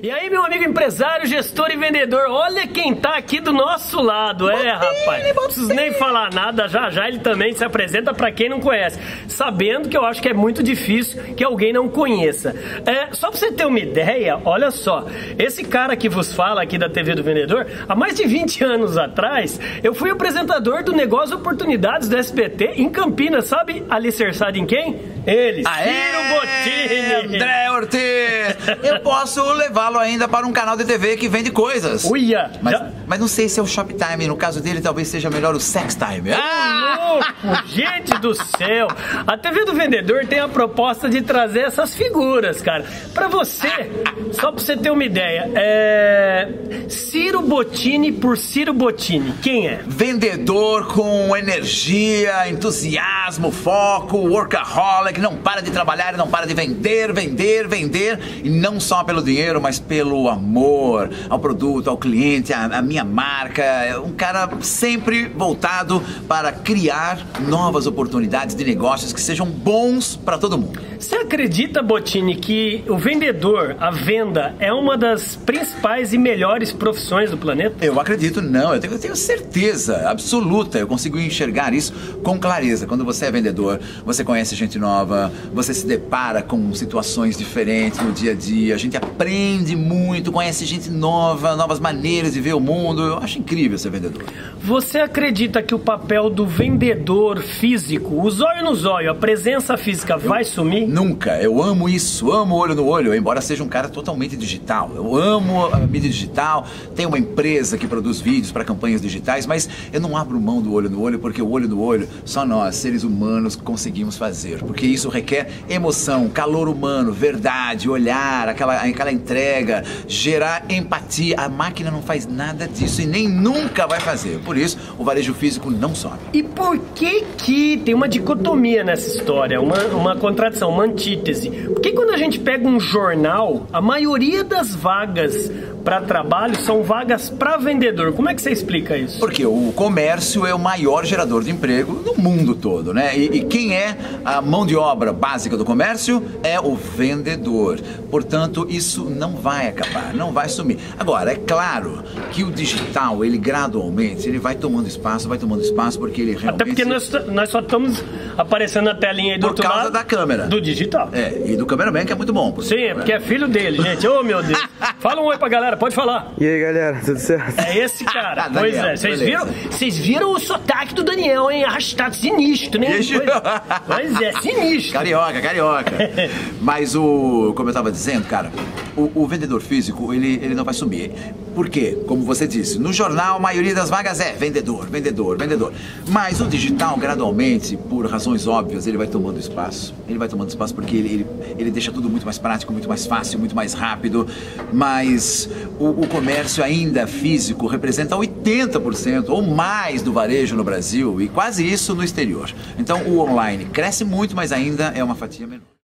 E aí, meu amigo empresário, gestor e vendedor, olha quem tá aqui do nosso lado, é, rapaz. Não preciso nem falar nada, já já ele também se apresenta para quem não conhece, sabendo que eu acho que é muito difícil que alguém não conheça. É, só pra você ter uma ideia, olha só, esse cara que vos fala aqui da TV do Vendedor, há mais de 20 anos atrás, eu fui apresentador do Negócio Oportunidades do SBT em Campinas, sabe? Alicerçado em quem? Ele, Ciro Bottini. André Ortiz! Eu posso levá-lo ainda para um canal de TV que vende coisas. Uia! Mas, mas não sei se é o Shoptime. No caso dele, talvez seja melhor o Sex Time. Ah! louco! Gente do céu! A TV do Vendedor tem a proposta de trazer essas figuras, cara. Pra você, só pra você ter uma ideia, é. Ciro Bottini por Ciro Bottini. Quem é? Vendedor com energia, entusiasmo, foco, workaholic, não para de trabalhar, não para de vender, vender, vender. E não só pelo dinheiro, mas pelo amor ao produto, ao cliente, à, à minha marca. É um cara sempre voltado para criar novas oportunidades de negócios que sejam bons para todo mundo. Você acredita, Bottini, que o vendedor, a venda, é uma das principais e melhores profissões do planeta? Eu acredito, não. Eu tenho, eu tenho certeza absoluta. Eu consigo enxergar isso com clareza. Quando você é vendedor, você conhece gente nova, você se depara com situações diferentes no dia a dia, a gente aprende muito, conhece gente nova, novas maneiras de ver o mundo. Eu acho incrível ser vendedor. Você acredita que o papel do vendedor físico, o zóio no zóio, a presença física vai sumir? Nunca. Eu amo isso, amo olho no olho, embora seja um cara totalmente digital. Eu amo a mídia digital, tenho uma empresa que produz vídeos para campanhas digitais, mas eu não abro mão do olho no olho, porque o olho no olho só nós, seres humanos, conseguimos fazer. Porque isso requer emoção, calor humano, verdade, olhar, aquela, aquela entrega, gerar empatia. A máquina não faz nada disso e nem nunca vai fazer. Por isso, o varejo físico não sobe. E por que que tem uma dicotomia nessa história, uma, uma contradição, uma antítese? Porque quando a gente pega um jornal, a maioria das vagas para trabalho são vagas para vendedor. Como é que você explica isso? Porque o comércio é o maior gerador de emprego no mundo todo, né? E, e quem é a mão de obra básica do comércio é o vendedor. Portanto, isso não vai acabar, não vai sumir. Agora, é claro que o digital, ele gradualmente, ele vai tomando espaço, vai tomando espaço, porque ele realmente... Até porque nós, nós só estamos aparecendo na telinha aí do Por outro causa lado da câmera. do digital. É, e do cameraman, que é muito bom. por Sim, é né? porque é filho dele, gente. Ô, meu Deus. Fala um oi pra galera, pode falar. E aí galera, tudo certo? É esse cara. Ah, pois Daniel, é, vocês viram, vocês viram o sotaque do Daniel, hein? Arrastado sinistro, né? Pois, pois é, sinistro. Carioca, carioca. Mas o, como eu tava dizendo, cara, o, o vendedor físico, ele, ele não vai sumir. Por quê? Como você disse, no jornal a maioria das vagas é vendedor, vendedor, vendedor. Mas o digital, gradualmente, por razões óbvias, ele vai tomando espaço. Ele vai tomando espaço porque ele, ele, ele deixa tudo muito mais prático, muito mais fácil, muito mais rápido. Mas o, o comércio ainda físico representa 80% ou mais do varejo no Brasil e quase isso no exterior. Então o online cresce muito, mas ainda é uma fatia menor.